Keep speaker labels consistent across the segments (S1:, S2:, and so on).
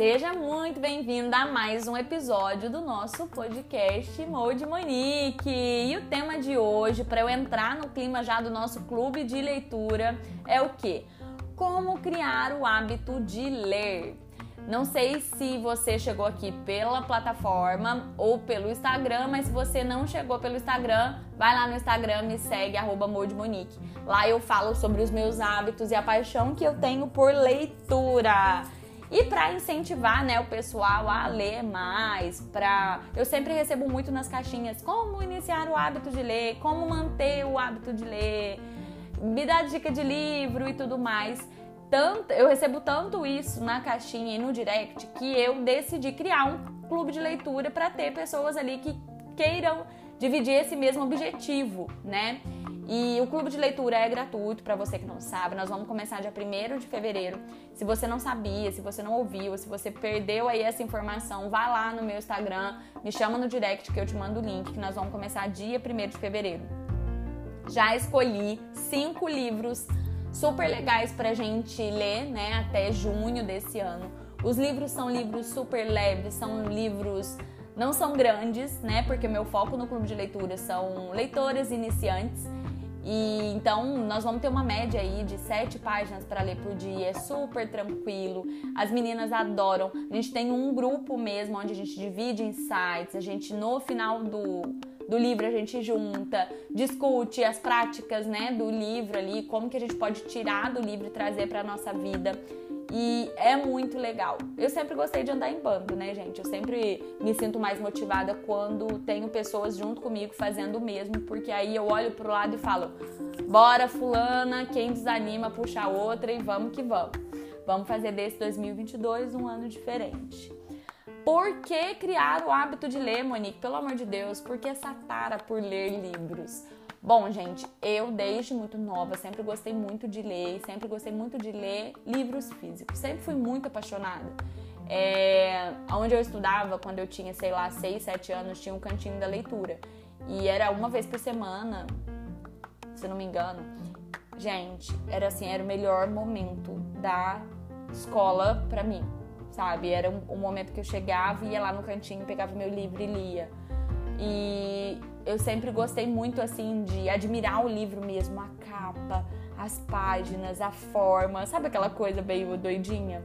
S1: Seja muito bem-vinda a mais um episódio do nosso podcast Mode Monique. E o tema de hoje, para eu entrar no clima já do nosso clube de leitura, é o que? Como criar o hábito de ler. Não sei se você chegou aqui pela plataforma ou pelo Instagram, mas se você não chegou pelo Instagram, vai lá no Instagram, me segue, arroba Monique. Lá eu falo sobre os meus hábitos e a paixão que eu tenho por leitura. E para incentivar, né, o pessoal a ler mais, para eu sempre recebo muito nas caixinhas como iniciar o hábito de ler, como manter o hábito de ler, me dá dica de livro e tudo mais. Tanto, eu recebo tanto isso na caixinha e no direct que eu decidi criar um clube de leitura para ter pessoas ali que queiram dividir esse mesmo objetivo, né? E o clube de leitura é gratuito para você que não sabe. Nós vamos começar dia 1 de fevereiro. Se você não sabia, se você não ouviu, se você perdeu aí essa informação, vá lá no meu Instagram, me chama no direct que eu te mando o link, que nós vamos começar dia 1 de fevereiro. Já escolhi cinco livros super legais pra gente ler, né, até junho desse ano. Os livros são livros super leves, são livros não são grandes, né? Porque meu foco no clube de leitura são leitoras iniciantes e então nós vamos ter uma média aí de sete páginas para ler por dia, é super tranquilo. As meninas adoram. A gente tem um grupo mesmo onde a gente divide insights, a gente no final do, do livro a gente junta, discute as práticas, né, do livro ali, como que a gente pode tirar do livro e trazer para nossa vida. E é muito legal. Eu sempre gostei de andar em bando, né, gente? Eu sempre me sinto mais motivada quando tenho pessoas junto comigo fazendo o mesmo, porque aí eu olho pro lado e falo: bora, fulana, quem desanima, puxa a outra e vamos que vamos. Vamos fazer desse 2022 um ano diferente. Por que criar o hábito de ler, Monique? Pelo amor de Deus, por que essa tara por ler livros? Bom, gente, eu desde muito nova sempre gostei muito de ler, sempre gostei muito de ler livros físicos, sempre fui muito apaixonada. É, onde eu estudava, quando eu tinha, sei lá, 6, 7 anos, tinha um cantinho da leitura. E era uma vez por semana, se não me engano. Gente, era assim, era o melhor momento da escola para mim, sabe? Era um, um momento que eu chegava, ia lá no cantinho, pegava meu livro e lia. E eu sempre gostei muito assim de admirar o livro mesmo, a capa, as páginas, a forma, sabe aquela coisa meio doidinha?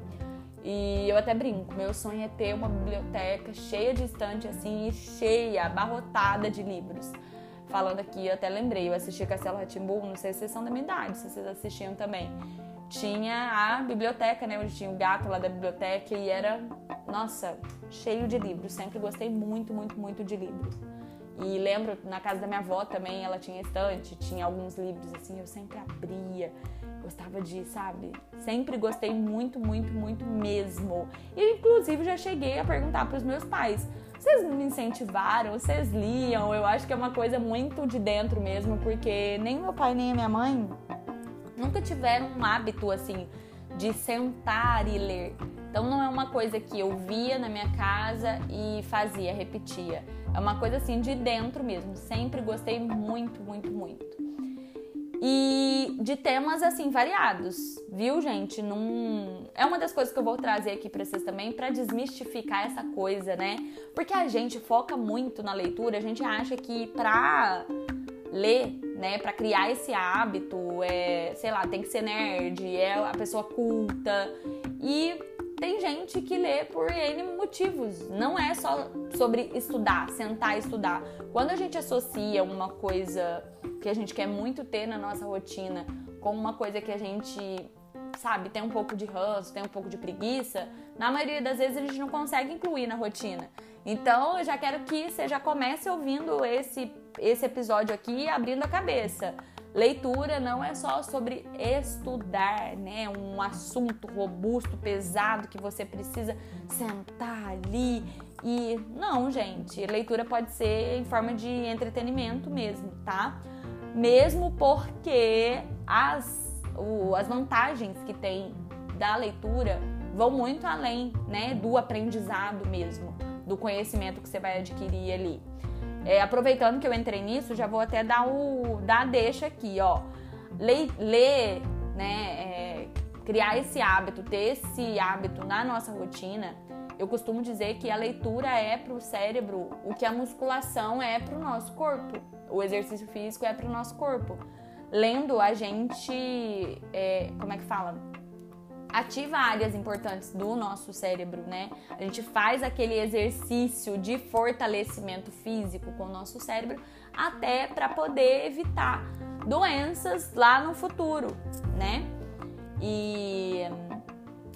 S1: E eu até brinco, meu sonho é ter uma biblioteca cheia de estante assim, cheia, abarrotada de livros. Falando aqui, eu até lembrei, eu assisti Castelo Ratimbu, não sei se vocês são da minha idade, se vocês assistiam também. Tinha a biblioteca, né, onde tinha o gato lá da biblioteca e era, nossa, cheio de livros. Sempre gostei muito, muito, muito de livros. E lembro, na casa da minha avó também, ela tinha estante, tinha alguns livros assim, eu sempre abria, gostava de, sabe? Sempre gostei muito, muito, muito mesmo. E inclusive já cheguei a perguntar para os meus pais: vocês me incentivaram? Vocês liam? Eu acho que é uma coisa muito de dentro mesmo, porque nem meu pai nem a minha mãe nunca tiveram um hábito assim de sentar e ler. Então não é uma coisa que eu via na minha casa e fazia, repetia. É uma coisa assim de dentro mesmo. Sempre gostei muito, muito, muito. E de temas assim variados, viu, gente? Num... É uma das coisas que eu vou trazer aqui para vocês também para desmistificar essa coisa, né? Porque a gente foca muito na leitura, a gente acha que pra ler, né, para criar esse hábito, é, sei lá, tem que ser nerd, é a pessoa culta. E tem gente que lê por N motivos. Não é só sobre estudar, sentar e estudar. Quando a gente associa uma coisa que a gente quer muito ter na nossa rotina com uma coisa que a gente, sabe, tem um pouco de ranço, tem um pouco de preguiça, na maioria das vezes a gente não consegue incluir na rotina. Então eu já quero que você já comece ouvindo esse, esse episódio aqui abrindo a cabeça. Leitura não é só sobre estudar, né? Um assunto robusto, pesado que você precisa sentar ali e não, gente. Leitura pode ser em forma de entretenimento mesmo, tá? Mesmo porque as, o, as vantagens que tem da leitura vão muito além, né, do aprendizado mesmo, do conhecimento que você vai adquirir ali. É, aproveitando que eu entrei nisso, já vou até dar o dar a deixa aqui, ó. Ler, né, é, criar esse hábito, ter esse hábito na nossa rotina, eu costumo dizer que a leitura é para o cérebro o que a musculação é para o nosso corpo, o exercício físico é para o nosso corpo. Lendo, a gente, é, como é que fala? Ativa áreas importantes do nosso cérebro, né? A gente faz aquele exercício de fortalecimento físico com o nosso cérebro até para poder evitar doenças lá no futuro, né? E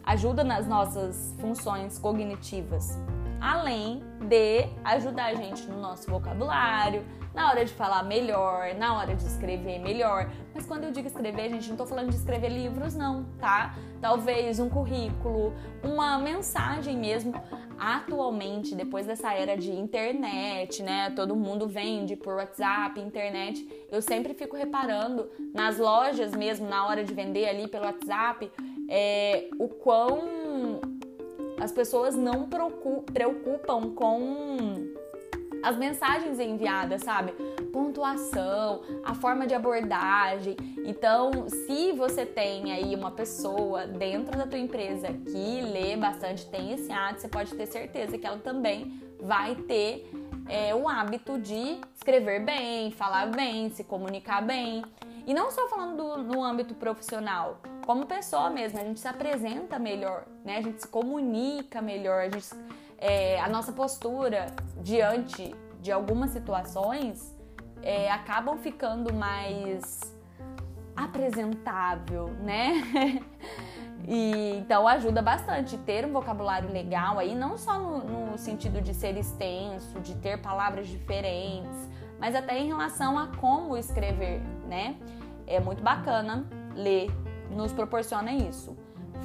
S1: ajuda nas nossas funções cognitivas, além de ajudar a gente no nosso vocabulário, na hora de falar melhor, na hora de escrever melhor. Mas quando eu digo escrever, gente, não tô falando de escrever livros, não, tá? Talvez um currículo, uma mensagem mesmo. Atualmente, depois dessa era de internet, né? Todo mundo vende por WhatsApp, internet. Eu sempre fico reparando nas lojas mesmo, na hora de vender ali pelo WhatsApp, é, o quão as pessoas não preocupam com as mensagens enviadas, sabe? Pontuação, a forma de abordagem. Então, se você tem aí uma pessoa dentro da tua empresa que lê bastante, tem esse hábito, você pode ter certeza que ela também vai ter é, o hábito de escrever bem, falar bem, se comunicar bem. E não só falando do, no âmbito profissional, como pessoa mesmo, a gente se apresenta melhor, né? A gente se comunica melhor, a, gente, é, a nossa postura diante de algumas situações é, acabam ficando mais apresentável, né? E, então ajuda bastante ter um vocabulário legal aí, não só no, no, sentido de ser extenso, de ter palavras diferentes, mas até em relação a como escrever, né? É muito bacana ler, nos proporciona isso.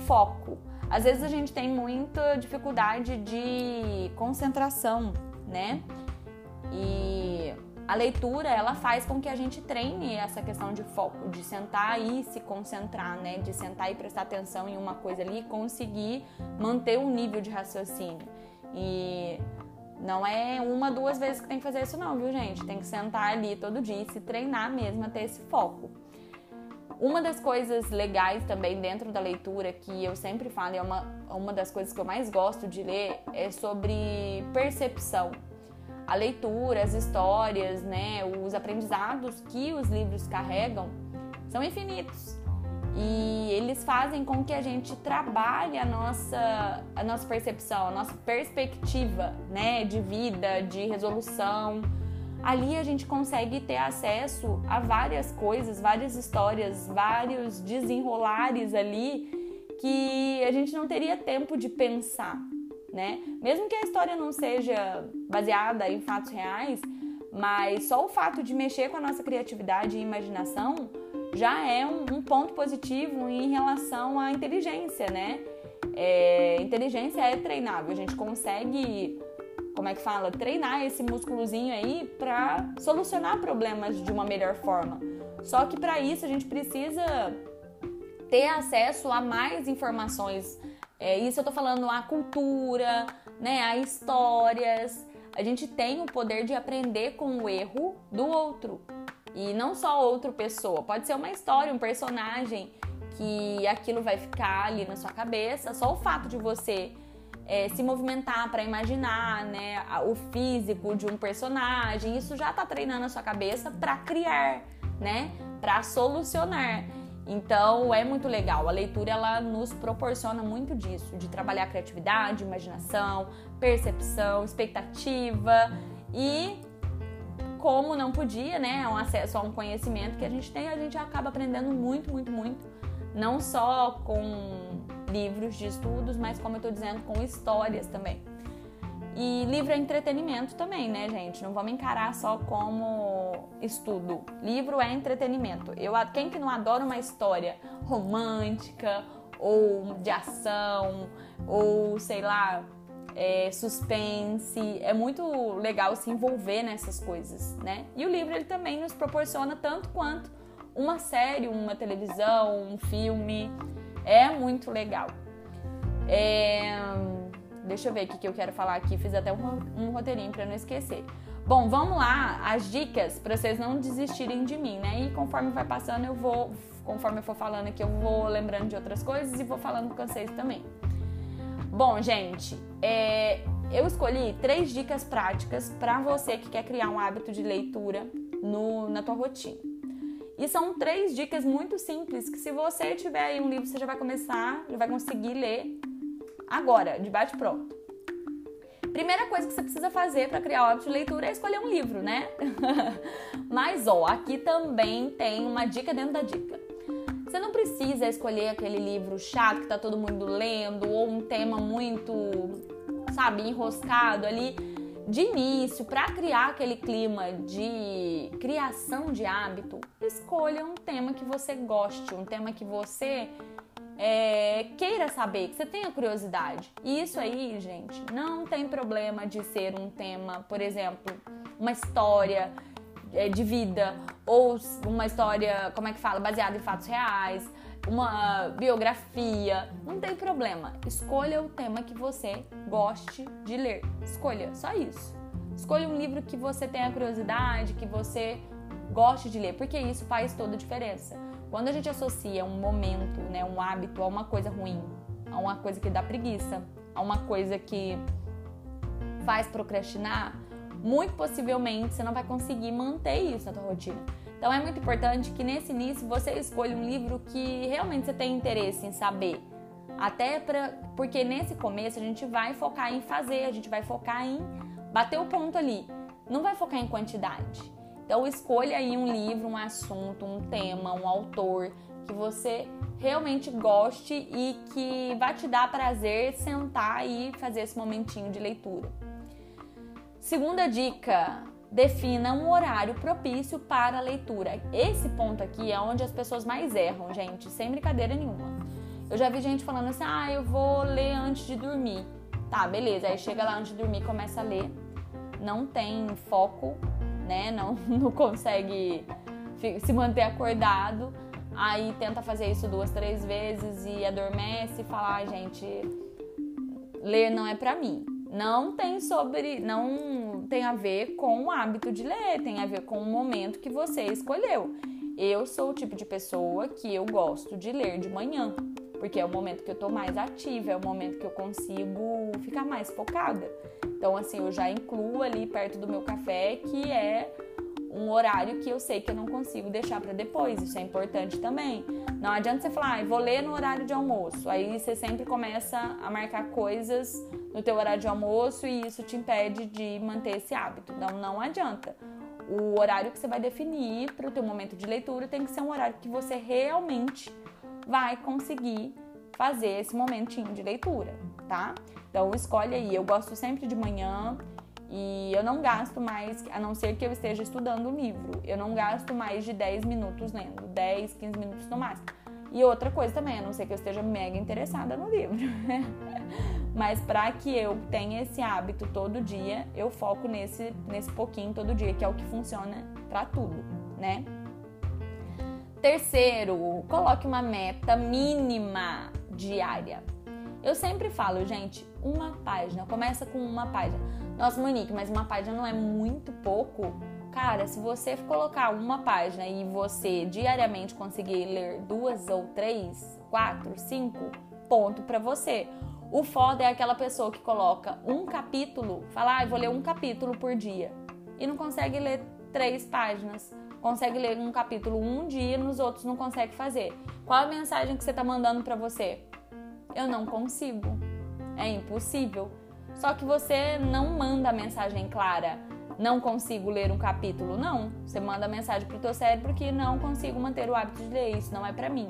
S1: Foco. Às vezes a gente tem muita dificuldade de concentração, né? E a leitura, ela faz com que a gente treine essa questão de foco, de sentar e se concentrar, né? De sentar e prestar atenção em uma coisa ali e conseguir manter um nível de raciocínio. E não é uma, duas vezes que tem que fazer isso não, viu, gente? Tem que sentar ali todo dia e se treinar mesmo a ter esse foco. Uma das coisas legais também dentro da leitura que eu sempre falo, é uma, uma das coisas que eu mais gosto de ler, é sobre percepção. A leitura, as histórias, né, os aprendizados que os livros carregam são infinitos. E eles fazem com que a gente trabalhe a nossa, a nossa percepção, a nossa perspectiva né, de vida, de resolução ali a gente consegue ter acesso a várias coisas, várias histórias, vários desenrolares ali que a gente não teria tempo de pensar, né? Mesmo que a história não seja baseada em fatos reais, mas só o fato de mexer com a nossa criatividade e imaginação já é um, um ponto positivo em relação à inteligência, né? É, inteligência é treinável, a gente consegue como é que fala, treinar esse músculozinho aí para solucionar problemas de uma melhor forma. Só que para isso a gente precisa ter acesso a mais informações. É, isso eu tô falando a cultura, né, a histórias. A gente tem o poder de aprender com o erro do outro. E não só outra pessoa, pode ser uma história, um personagem que aquilo vai ficar ali na sua cabeça. Só o fato de você é, se movimentar para imaginar né, o físico de um personagem, isso já está treinando a sua cabeça para criar, né, para solucionar. Então é muito legal. A leitura ela nos proporciona muito disso, de trabalhar criatividade, imaginação, percepção, expectativa e como não podia, né, é um acesso a um conhecimento que a gente tem, a gente acaba aprendendo muito, muito, muito, não só com livros de estudos, mas como eu tô dizendo, com histórias também. E livro é entretenimento também, né, gente? Não vamos encarar só como estudo. Livro é entretenimento. Eu, quem que não adora uma história romântica ou de ação ou sei lá, é, suspense? É muito legal se envolver nessas coisas, né? E o livro ele também nos proporciona tanto quanto uma série, uma televisão, um filme. É muito legal. É... Deixa eu ver o que eu quero falar aqui. Fiz até um, roteirinho para não esquecer. Bom, vamos lá, as dicas para vocês não desistirem de mim, né? E conforme vai passando, eu vou, conforme eu for falando aqui, eu vou lembrando de outras coisas e vou falando com vocês também. Bom, gente, é, eu escolhi três dicas práticas para você que quer criar um hábito de leitura no, na tua rotina. E são três dicas muito simples que se você tiver aí um livro, você já vai começar, já vai conseguir ler agora, de bate pronto. Primeira coisa que você precisa fazer para criar o hábito de leitura é escolher um livro, né? Mas ó, aqui também tem uma dica dentro da dica. Você não precisa escolher aquele livro chato que tá todo mundo lendo ou um tema muito, sabe, enroscado ali de início, para criar aquele clima de criação de hábito, escolha um tema que você goste, um tema que você é, queira saber, que você tenha curiosidade. E isso aí, gente, não tem problema de ser um tema, por exemplo, uma história é, de vida ou uma história, como é que fala, baseada em fatos reais, uma biografia, não tem problema. Escolha o tema que você goste de ler. Escolha, só isso. Escolha um livro que você tenha curiosidade, que você goste de ler, porque isso faz toda a diferença. Quando a gente associa um momento, né, um hábito a uma coisa ruim, a uma coisa que dá preguiça, a uma coisa que faz procrastinar, muito possivelmente você não vai conseguir manter isso na tua rotina. Então é muito importante que nesse início você escolha um livro que realmente você tem interesse em saber. Até para porque nesse começo a gente vai focar em fazer, a gente vai focar em bater o ponto ali. Não vai focar em quantidade. Então escolha aí um livro, um assunto, um tema, um autor que você realmente goste e que vai te dar prazer sentar e fazer esse momentinho de leitura. Segunda dica, defina um horário propício para a leitura. Esse ponto aqui é onde as pessoas mais erram, gente, sem brincadeira nenhuma. Eu já vi gente falando assim: ah, eu vou ler antes de dormir. Tá, beleza. Aí chega lá antes de dormir, começa a ler, não tem foco, né? Não, não consegue se manter acordado. Aí tenta fazer isso duas, três vezes e adormece e fala: ah, gente, ler não é pra mim não tem sobre, não tem a ver com o hábito de ler, tem a ver com o momento que você escolheu. Eu sou o tipo de pessoa que eu gosto de ler de manhã, porque é o momento que eu tô mais ativa, é o momento que eu consigo ficar mais focada. Então, assim, eu já incluo ali perto do meu café que é um horário que eu sei que eu não consigo deixar para depois. Isso é importante também. Não adianta você falar, ah, vou ler no horário de almoço. Aí você sempre começa a marcar coisas no teu horário de almoço e isso te impede de manter esse hábito. Então não adianta. O horário que você vai definir para o teu momento de leitura tem que ser um horário que você realmente vai conseguir fazer esse momentinho de leitura, tá? Então escolhe aí. Eu gosto sempre de manhã e eu não gasto mais, a não ser que eu esteja estudando um livro, eu não gasto mais de 10 minutos lendo, 10, 15 minutos no máximo. E outra coisa também, a não ser que eu esteja mega interessada no livro. Mas para que eu tenha esse hábito todo dia, eu foco nesse, nesse pouquinho todo dia, que é o que funciona para tudo, né? Terceiro, coloque uma meta mínima diária. Eu sempre falo, gente, uma página. Começa com uma página. Nossa, Monique, mas uma página não é muito pouco? Cara, se você colocar uma página e você diariamente conseguir ler duas ou três, quatro, cinco, ponto para você. O foda é aquela pessoa que coloca um capítulo, fala, ah, vou ler um capítulo por dia e não consegue ler três páginas. Consegue ler um capítulo um dia, nos outros não consegue fazer. Qual a mensagem que você tá mandando para você? Eu não consigo. É impossível. Só que você não manda a mensagem clara não consigo ler um capítulo, não. Você manda mensagem pro teu cérebro que não consigo manter o hábito de ler, isso não é para mim.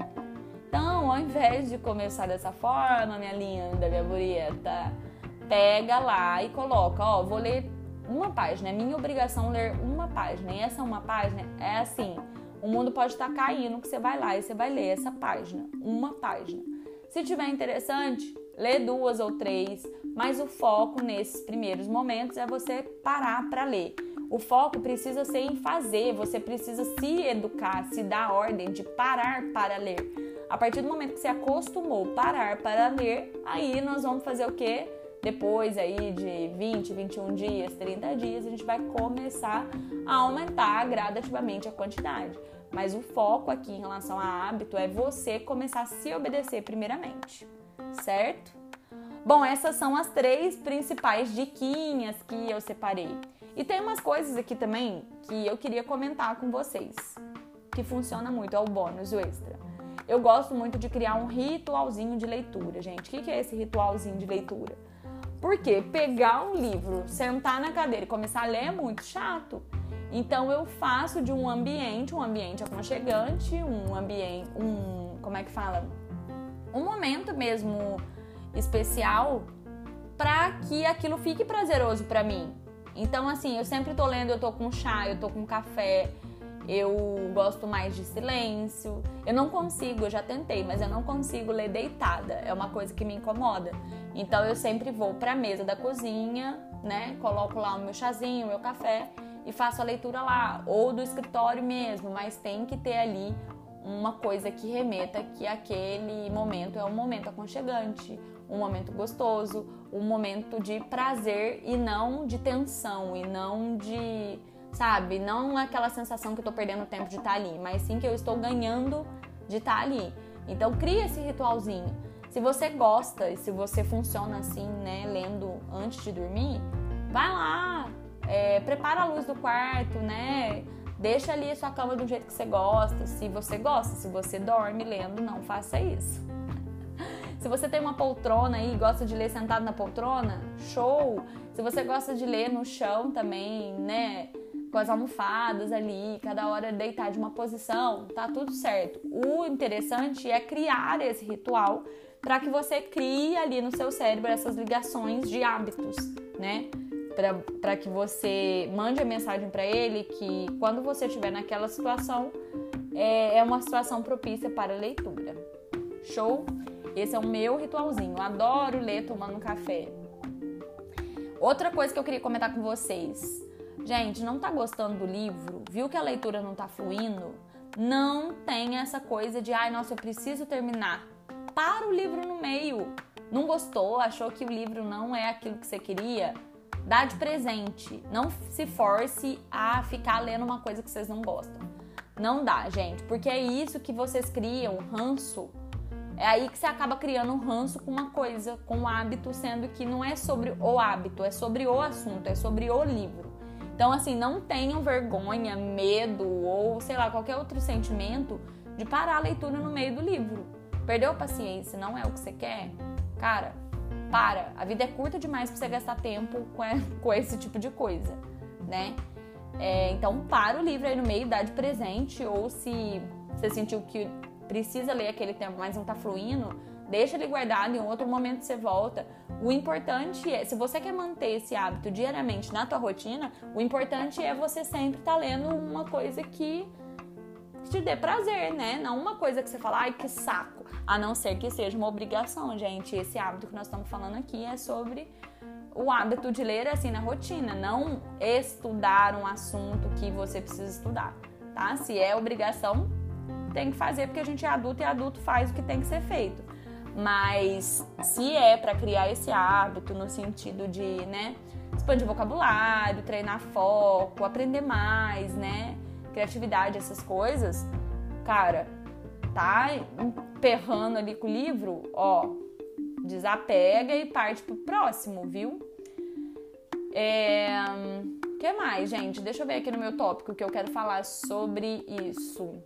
S1: Então, ao invés de começar dessa forma, minha linda, minha bonita, pega lá e coloca, ó, vou ler uma página, é minha obrigação ler uma página. E essa uma página é assim, o mundo pode estar caindo que você vai lá e você vai ler essa página, uma página. Se tiver interessante, lê duas ou três, mas o foco nesses primeiros momentos é você parar para ler. O foco precisa ser em fazer, você precisa se educar, se dar ordem de parar para ler. A partir do momento que você acostumou parar para ler, aí nós vamos fazer o quê? Depois aí de 20, 21 dias, 30 dias, a gente vai começar a aumentar gradativamente a quantidade. Mas o foco aqui em relação a hábito é você começar a se obedecer primeiramente, certo? Bom, essas são as três principais diquinhas que eu separei. E tem umas coisas aqui também que eu queria comentar com vocês, que funciona muito, é o bônus, o extra. Eu gosto muito de criar um ritualzinho de leitura, gente. O que é esse ritualzinho de leitura? Porque pegar um livro, sentar na cadeira e começar a ler é muito chato. Então eu faço de um ambiente, um ambiente aconchegante, um ambiente, um, como é que fala? Um momento mesmo especial para que aquilo fique prazeroso para mim. Então assim, eu sempre tô lendo, eu tô com chá, eu tô com café, eu gosto mais de silêncio. Eu não consigo, eu já tentei, mas eu não consigo ler deitada. É uma coisa que me incomoda. Então eu sempre vou para a mesa da cozinha, né? Coloco lá o meu chazinho, o meu café e faço a leitura lá, ou do escritório mesmo, mas tem que ter ali uma coisa que remeta que aquele momento é um momento aconchegante, um momento gostoso, um momento de prazer e não de tensão e não de, sabe, não aquela sensação que eu tô perdendo tempo de estar tá ali, mas sim que eu estou ganhando de estar tá ali. Então cria esse ritualzinho. Se você gosta e se você funciona assim, né, lendo antes de dormir, vai lá, é, prepara a luz do quarto, né? Deixa ali a sua cama do jeito que você gosta. Se você gosta, se você dorme lendo, não faça isso. Se você tem uma poltrona e gosta de ler sentado na poltrona, show! Se você gosta de ler no chão também, né? Com as almofadas ali, cada hora deitar de uma posição, tá tudo certo. O interessante é criar esse ritual para que você crie ali no seu cérebro essas ligações de hábitos, né? para que você mande a mensagem para ele que quando você estiver naquela situação é, é uma situação propícia para leitura. Show? Esse é o meu ritualzinho. Eu adoro ler tomando café. Outra coisa que eu queria comentar com vocês. Gente, não tá gostando do livro? Viu que a leitura não tá fluindo? Não tem essa coisa de, ai, nossa, eu preciso terminar. Para o livro no meio. Não gostou? Achou que o livro não é aquilo que você queria? Dá de presente. Não se force a ficar lendo uma coisa que vocês não gostam. Não dá, gente, porque é isso que vocês criam, ranço. É aí que você acaba criando um ranço com uma coisa, com um hábito, sendo que não é sobre o hábito, é sobre o assunto, é sobre o livro. Então, assim, não tenham vergonha, medo ou sei lá, qualquer outro sentimento de parar a leitura no meio do livro. Perdeu a paciência, não é o que você quer? Cara, para. A vida é curta demais para você gastar tempo com, com esse tipo de coisa, né? É, então, para o livro aí no meio, dá de presente, ou se você sentiu que precisa ler aquele tempo, mas não tá fluindo, deixa ele guardado, em outro momento você volta. O importante é, se você quer manter esse hábito diariamente na tua rotina, o importante é você sempre estar tá lendo uma coisa que te dê prazer, né? Não uma coisa que você fala, ai que saco. A não ser que seja uma obrigação, gente. Esse hábito que nós estamos falando aqui é sobre o hábito de ler assim na rotina, não estudar um assunto que você precisa estudar, tá? Se é obrigação, tem que fazer porque a gente é adulto e adulto faz o que tem que ser feito. Mas se é para criar esse hábito no sentido de, né, expandir vocabulário, treinar foco, aprender mais, né? criatividade, essas coisas, cara, tá emperrando ali com o livro, ó, desapega e parte pro próximo, viu? É, que mais, gente? Deixa eu ver aqui no meu tópico que eu quero falar sobre isso.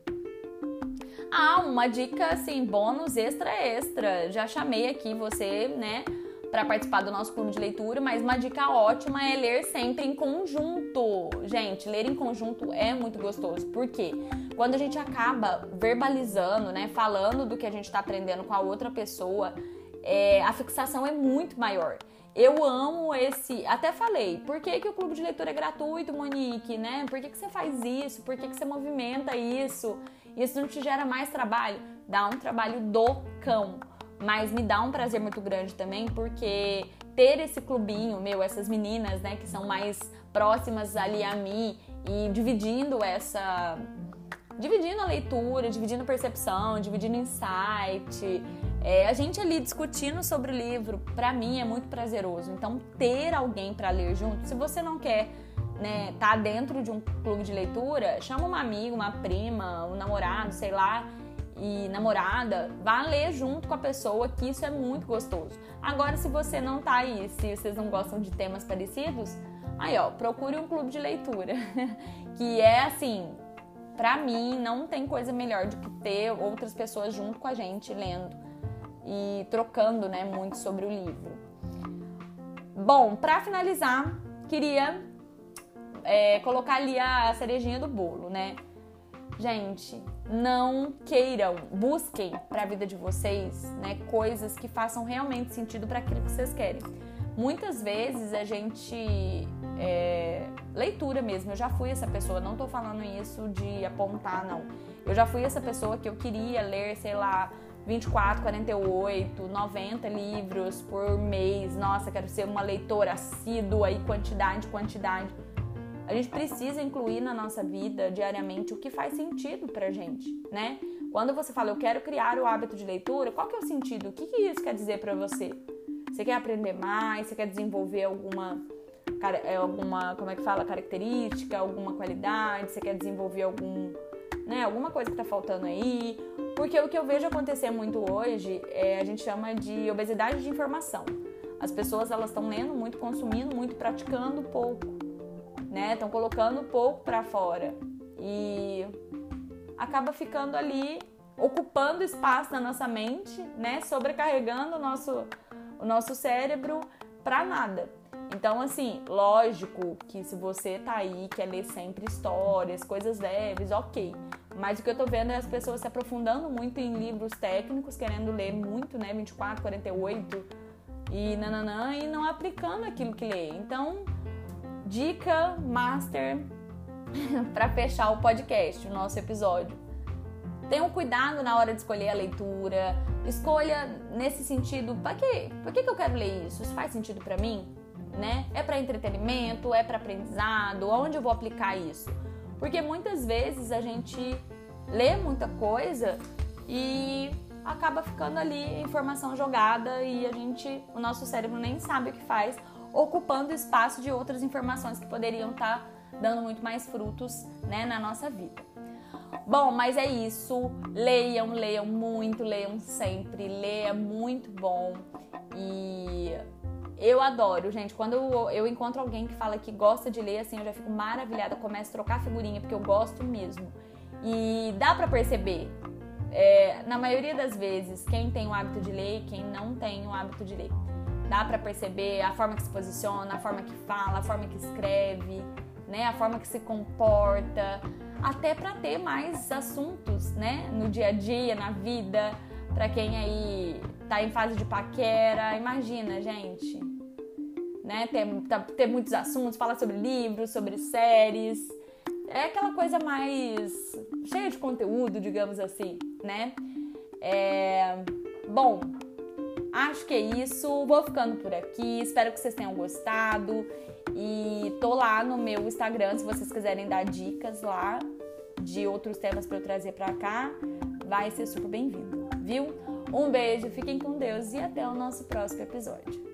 S1: Ah, uma dica assim, bônus extra extra. Já chamei aqui você, né, para participar do nosso clube de leitura, mas uma dica ótima é ler sempre em conjunto. Gente, ler em conjunto é muito gostoso, porque quando a gente acaba verbalizando, né, falando do que a gente está aprendendo com a outra pessoa, é, a fixação é muito maior. Eu amo esse. Até falei, por que, que o clube de leitura é gratuito, Monique, né? Por que, que você faz isso? Por que, que você movimenta isso? Isso não te gera mais trabalho? Dá um trabalho do cão mas me dá um prazer muito grande também porque ter esse clubinho, meu, essas meninas, né, que são mais próximas ali a mim e dividindo essa dividindo a leitura, dividindo percepção, dividindo insight, é, a gente ali discutindo sobre o livro, para mim é muito prazeroso. Então ter alguém para ler junto, se você não quer né, tá dentro de um clube de leitura, chama uma amiga, uma prima, um namorado, sei lá, e namorada, vá ler junto com a pessoa, que isso é muito gostoso. Agora, se você não tá aí, se vocês não gostam de temas parecidos, aí ó, procure um clube de leitura, que é assim, para mim não tem coisa melhor do que ter outras pessoas junto com a gente lendo e trocando, né, muito sobre o livro. Bom, para finalizar, queria é, colocar ali a cerejinha do bolo, né? Gente, não queiram, busquem para a vida de vocês, né, coisas que façam realmente sentido para aquilo que vocês querem. Muitas vezes a gente é, leitura mesmo. Eu já fui essa pessoa, não tô falando isso de apontar, não. Eu já fui essa pessoa que eu queria ler, sei lá, 24, 48, 90 livros por mês. Nossa, quero ser uma leitora assídua e quantidade, quantidade. A gente precisa incluir na nossa vida diariamente o que faz sentido pra gente, né? Quando você fala, eu quero criar o hábito de leitura, qual que é o sentido? O que, que isso quer dizer para você? Você quer aprender mais? Você quer desenvolver alguma, é, alguma, como é que fala, característica, alguma qualidade? Você quer desenvolver algum, né, alguma coisa que tá faltando aí? Porque o que eu vejo acontecer muito hoje é a gente chama de obesidade de informação. As pessoas elas estão lendo muito, consumindo muito, praticando pouco né? Estão colocando pouco para fora e acaba ficando ali ocupando espaço na nossa mente, né? Sobrecarregando o nosso, o nosso cérebro para nada. Então, assim, lógico que se você tá aí, quer ler sempre histórias, coisas leves, ok. Mas o que eu tô vendo é as pessoas se aprofundando muito em livros técnicos, querendo ler muito, né? 24, 48 e nananã, e não aplicando aquilo que lê. Então, dica master para fechar o podcast, o nosso episódio. Tenha um cuidado na hora de escolher a leitura. Escolha nesse sentido, para quê? Por que, que eu quero ler isso? Isso faz sentido para mim? Né? É para entretenimento? É para aprendizado? Onde eu vou aplicar isso? Porque muitas vezes a gente lê muita coisa e acaba ficando ali informação jogada e a gente, o nosso cérebro nem sabe o que faz ocupando espaço de outras informações que poderiam estar tá dando muito mais frutos né, na nossa vida. Bom, mas é isso. Leiam, leiam muito, leiam sempre. Leia muito bom. E eu adoro, gente. Quando eu, eu encontro alguém que fala que gosta de ler, assim, eu já fico maravilhada. Começo a trocar figurinha, porque eu gosto mesmo. E dá para perceber. É, na maioria das vezes, quem tem o hábito de ler e quem não tem o hábito de ler. Dá para perceber a forma que se posiciona, a forma que fala, a forma que escreve, né? A forma que se comporta, até para ter mais assuntos, né? No dia a dia, na vida, para quem aí tá em fase de paquera, imagina, gente, né? Ter, tá, ter muitos assuntos, falar sobre livros, sobre séries, é aquela coisa mais cheia de conteúdo, digamos assim, né? É... Bom, Acho que é isso. Vou ficando por aqui. Espero que vocês tenham gostado. E tô lá no meu Instagram se vocês quiserem dar dicas lá de outros temas para eu trazer para cá. Vai ser super bem-vindo, viu? Um beijo, fiquem com Deus e até o nosso próximo episódio.